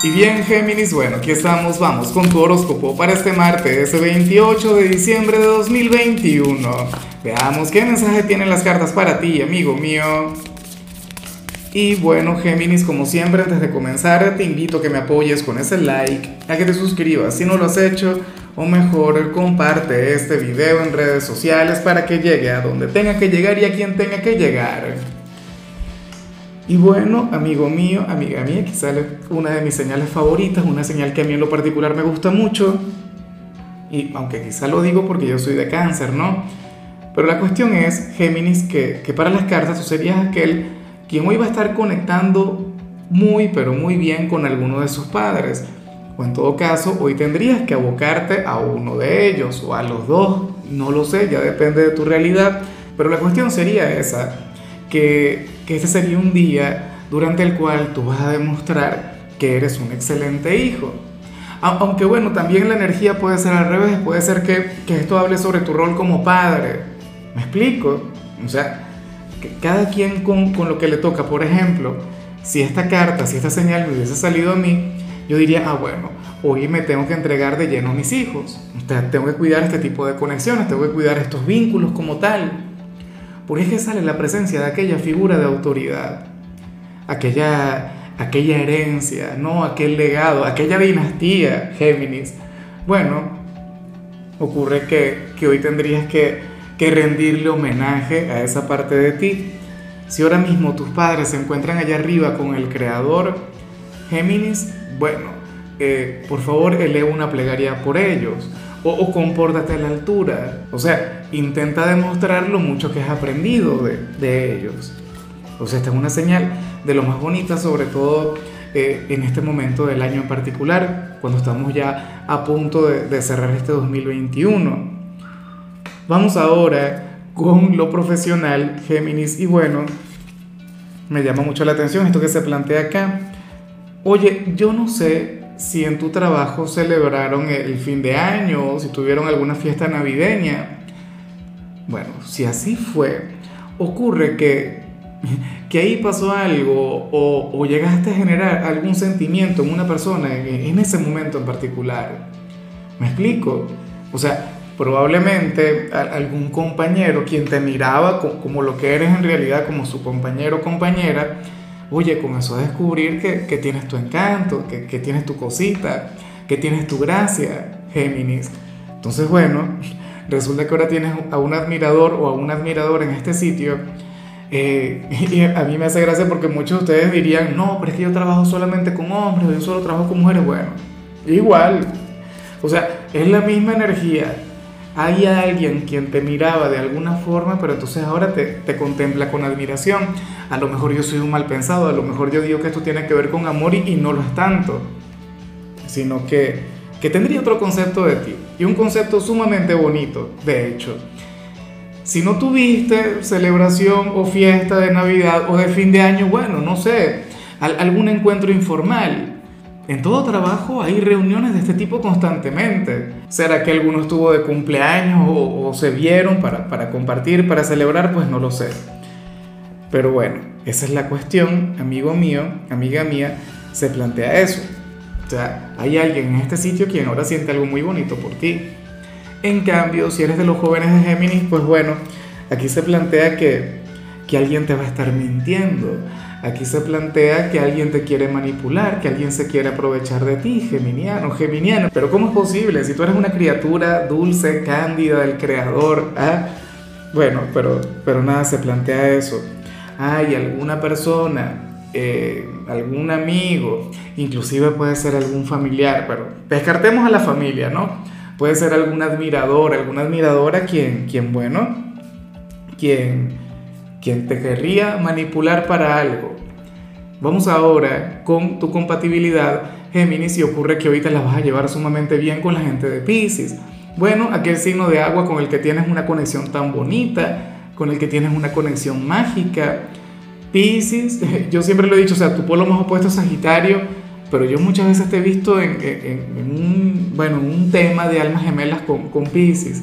Y bien, Géminis, bueno, aquí estamos, vamos con tu horóscopo para este martes 28 de diciembre de 2021. Veamos qué mensaje tienen las cartas para ti, amigo mío. Y bueno, Géminis, como siempre, antes de comenzar, te invito a que me apoyes con ese like, a que te suscribas si no lo has hecho, o mejor, comparte este video en redes sociales para que llegue a donde tenga que llegar y a quien tenga que llegar. Y bueno, amigo mío, amiga mía, sale una de mis señales favoritas, una señal que a mí en lo particular me gusta mucho. Y aunque quizá lo digo porque yo soy de cáncer, ¿no? Pero la cuestión es, Géminis, que, que para las cartas tú serías aquel quien hoy va a estar conectando muy, pero muy bien con alguno de sus padres. O en todo caso, hoy tendrías que abocarte a uno de ellos o a los dos. No lo sé, ya depende de tu realidad. Pero la cuestión sería esa, que que este sería un día durante el cual tú vas a demostrar que eres un excelente hijo. Aunque bueno, también la energía puede ser al revés, puede ser que, que esto hable sobre tu rol como padre. ¿Me explico? O sea, que cada quien con, con, lo que le toca. Por ejemplo, si esta carta, si esta señal me hubiese salido a mí, yo diría, ah, bueno, hoy me tengo que entregar de lleno a mis hijos. O sea, tengo que cuidar este tipo de conexiones, tengo que cuidar estos vínculos como tal porque es que sale la presencia de aquella figura de autoridad, aquella, aquella herencia, ¿no? aquel legado, aquella dinastía, Géminis. Bueno, ocurre que, que hoy tendrías que, que rendirle homenaje a esa parte de ti. Si ahora mismo tus padres se encuentran allá arriba con el Creador, Géminis, bueno, eh, por favor eleva una plegaria por ellos o, o, compórtate a la altura. O sea, intenta demostrar lo mucho que has aprendido de, ellos. O sea, esta es una señal de lo más bonita, sobre todo eh, en este momento del año en particular, cuando estamos ya a punto de, de cerrar este 2021. Vamos ahora con lo profesional, Géminis, y bueno, me llama mucho la atención esto que se plantea acá. Oye, yo no sé si en tu trabajo celebraron el fin de año, si tuvieron alguna fiesta navideña. Bueno, si así fue, ocurre que, que ahí pasó algo o, o, llegaste a generar algún sentimiento en una persona en, en ese momento en particular. ¿Me explico? O sea, probablemente algún compañero quien te miraba como lo que eres en realidad, como su compañero o compañera, Oye, comenzó a descubrir que, que tienes tu encanto, que, que, tienes tu cosita, que tienes tu gracia, Géminis. Entonces, bueno, resulta que ahora tienes a un admirador o a una admiradora en este sitio. Eh, y a mí me hace gracia porque muchos de ustedes dirían, no, pero es que yo trabajo solamente con hombres, yo solo trabajo con mujeres. Bueno, igual. O sea, es la misma energía hay alguien quien te miraba de alguna forma, pero entonces ahora te, te, contempla con admiración. A lo mejor yo soy un mal pensado, a lo mejor yo digo que esto tiene que ver con amor y, y no lo es tanto, sino que, que tendría otro concepto de ti, y un concepto sumamente bonito, de hecho. Si no tuviste celebración o fiesta de Navidad o de fin de año, bueno, no sé, algún encuentro informal, en todo trabajo hay reuniones de este tipo constantemente. ¿Será que alguno estuvo de cumpleaños o, se vieron para, para, compartir, para celebrar? Pues no lo sé. Pero bueno, esa es la cuestión, amigo mío, amiga mía, se plantea eso. O sea, hay alguien en este sitio quien ahora siente algo muy bonito por ti. En cambio, si eres de los jóvenes de Géminis, pues bueno, aquí se plantea que, que alguien te va a estar mintiendo Aquí se plantea que alguien te quiere manipular, que alguien se quiere aprovechar de ti, geminiano, geminiano. Pero ¿cómo es posible? Si tú eres una criatura dulce, cándida del creador, ¿ah? Bueno, pero, pero nada, se plantea eso. Hay alguna persona, eh, algún amigo, inclusive puede ser algún familiar, pero descartemos a la familia, ¿no? Puede ser algún admirador, alguna admiradora quien, quien bueno, quien quien te querría manipular para algo. Vamos ahora con tu compatibilidad, Géminis, y ocurre que ahorita la vas a llevar sumamente bien con la gente de Pisces. Bueno, aquel signo de agua con el que tienes una conexión tan bonita, con el que tienes una conexión mágica. Pisces, yo siempre lo he dicho, o sea, tu polo más opuesto es Sagitario, pero yo muchas veces te he visto en, un, bueno, un tema de almas gemelas con, con Pisces.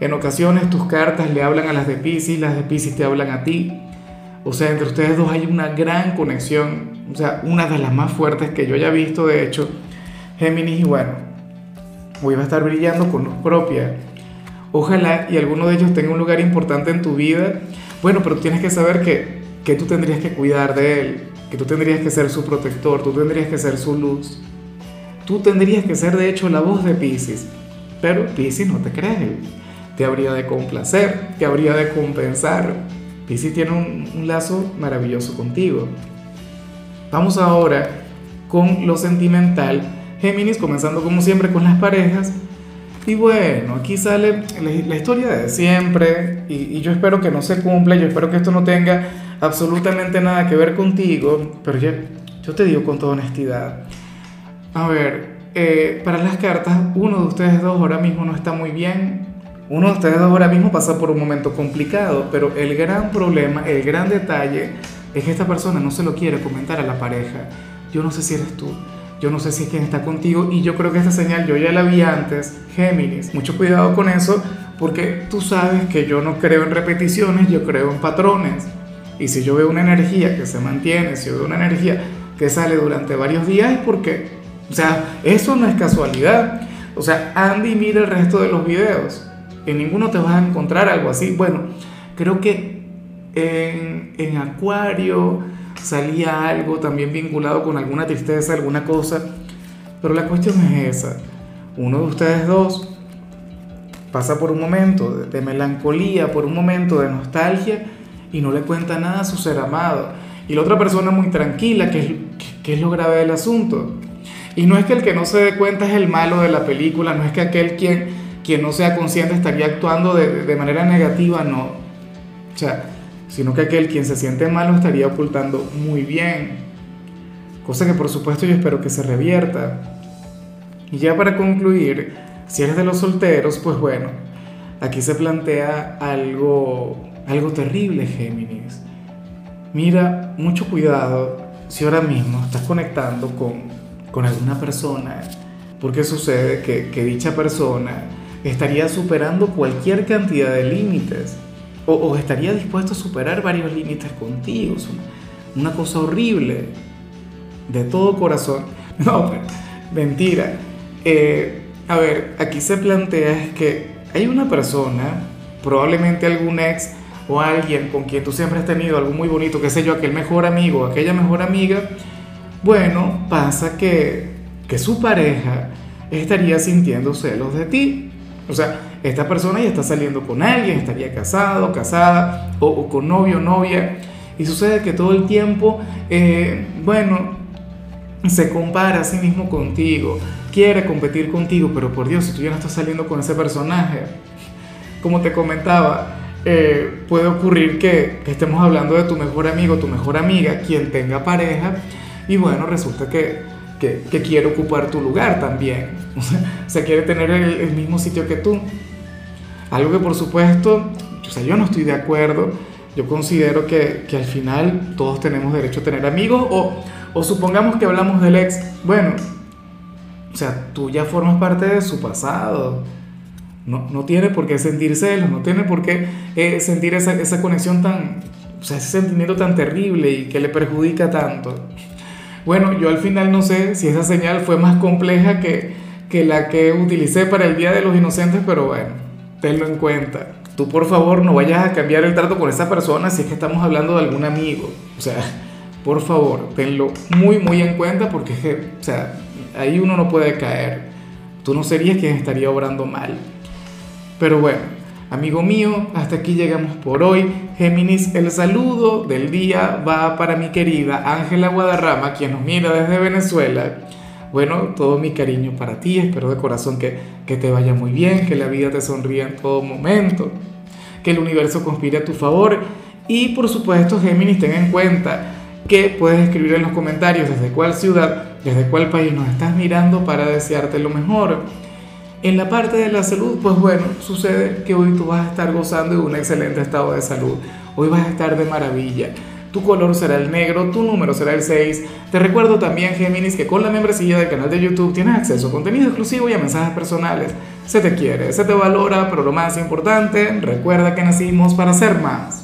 En ocasiones tus cartas le hablan a las de Pisces, las de Pisces te hablan a ti. O sea, entre ustedes dos hay una gran conexión, o sea, una de las más fuertes que yo haya visto, de hecho, Géminis, y bueno, hoy va a estar brillando con luz propia. Ojalá y alguno de ellos tenga un lugar importante en tu vida. Bueno, pero tienes que saber que, que tú tendrías que cuidar de él, que tú tendrías que ser su protector, tú tendrías que ser su luz. Tú tendrías que ser de hecho la voz de Pisces. Pero Pisces no te cree. Te habría de complacer, te habría de compensar Pisces tiene un, lazo maravilloso contigo. Vamos ahora con lo sentimental. Géminis, comenzando como siempre con las parejas. Y bueno, aquí sale la, historia de siempre y, yo espero que no se cumpla, yo espero que esto no tenga absolutamente nada que ver contigo, pero yo, yo te digo con toda honestidad. A ver, eh, para las cartas, uno de ustedes dos ahora mismo no está muy bien, uno de ustedes ahora mismo pasa por un momento complicado, pero el gran problema, el gran detalle es que esta persona no se lo quiere comentar a la pareja. Yo no sé si eres tú, yo no sé si es quien está contigo y yo creo que esta señal yo ya la vi antes, Géminis. Mucho cuidado con eso porque tú sabes que yo no creo en repeticiones, yo creo en patrones. Y si yo veo una energía que se mantiene, si yo veo una energía que sale durante varios días es porque, o sea, eso no es casualidad. O sea, Andy mira el resto de los videos en ninguno te vas a encontrar algo así. Bueno, creo que en, Acuario salía algo también vinculado con alguna tristeza, alguna cosa, pero la cuestión es esa. Uno de ustedes dos pasa por un momento de, melancolía, por un momento de nostalgia y no le cuenta nada a su ser amado. Y la otra persona muy tranquila, que es, que es lo grave del asunto. Y no es que el que no se dé cuenta es el malo de la película, no es que aquel quien quien no sea consciente estaría actuando de, de manera negativa, no. O sea, sino que aquel quien se siente malo estaría ocultando muy bien. Cosa que por supuesto yo espero que se revierta. Y ya para concluir, si eres de los solteros, pues bueno, aquí se plantea algo, algo terrible, Géminis. Mira, mucho cuidado si ahora mismo estás conectando con, con alguna persona, porque sucede que, que dicha persona estaría superando cualquier cantidad de límites o, estaría dispuesto a superar varios límites contigo. una, cosa horrible, de todo corazón. No, mentira. Eh, a ver, aquí se plantea es que hay una persona, probablemente algún ex o alguien con quien tú siempre has tenido algo muy bonito, qué sé yo, aquel mejor amigo, aquella mejor amiga, bueno, pasa que, que su pareja estaría sintiendo celos de ti. O sea, esta persona ya está saliendo con alguien, estaría casado, casada, o, con novio, novia, y sucede que todo el tiempo, eh, bueno, se compara a sí mismo contigo, quiere competir contigo, pero por Dios, si tú ya no estás saliendo con ese personaje, como te comentaba, eh, puede ocurrir que, que, estemos hablando de tu mejor amigo, tu mejor amiga, quien tenga pareja, y bueno, resulta que que, quiere ocupar tu lugar también. O sea, quiere tener el, mismo sitio que tú. Algo que por supuesto, o sea, yo no estoy de acuerdo. Yo considero que, que al final todos tenemos derecho a tener amigos o, o supongamos que hablamos del ex. Bueno, o sea, tú ya formas parte de su pasado. No, no tiene por qué sentir celos, no tiene por qué eh, sentir esa, esa conexión tan, o sea, ese sentimiento tan terrible y que le perjudica tanto. Bueno, yo al final no sé si esa señal fue más compleja que, que la que utilicé para el Día de los Inocentes, pero bueno, tenlo en cuenta. Tú por favor no vayas a cambiar el trato con esa persona si es que estamos hablando de algún amigo. O sea, por favor, tenlo muy, muy en cuenta porque, o sea, ahí uno no puede caer. Tú no serías quien estaría obrando mal. Pero bueno, Amigo mío, hasta aquí llegamos por hoy. Géminis, el saludo del día va para mi querida Ángela Guadarrama, quien nos mira desde Venezuela. Bueno, todo mi cariño para ti, espero de corazón que, que te vaya muy bien, que la vida te sonría en todo momento, que el universo conspire a tu favor y por supuesto Géminis, ten en cuenta que puedes escribir en los comentarios desde cuál ciudad, desde cuál país nos estás mirando para desearte lo mejor. En la parte de la salud, pues bueno, sucede que hoy tú vas a estar gozando de un excelente estado de salud. Hoy vas a estar de maravilla. Tu color será el negro, tu número será el 6. Te recuerdo también, Géminis, que con la membresía del canal de YouTube tienes acceso a contenido exclusivo y a mensajes personales. Se te quiere, se te valora, pero lo más importante, recuerda que nacimos para ser más.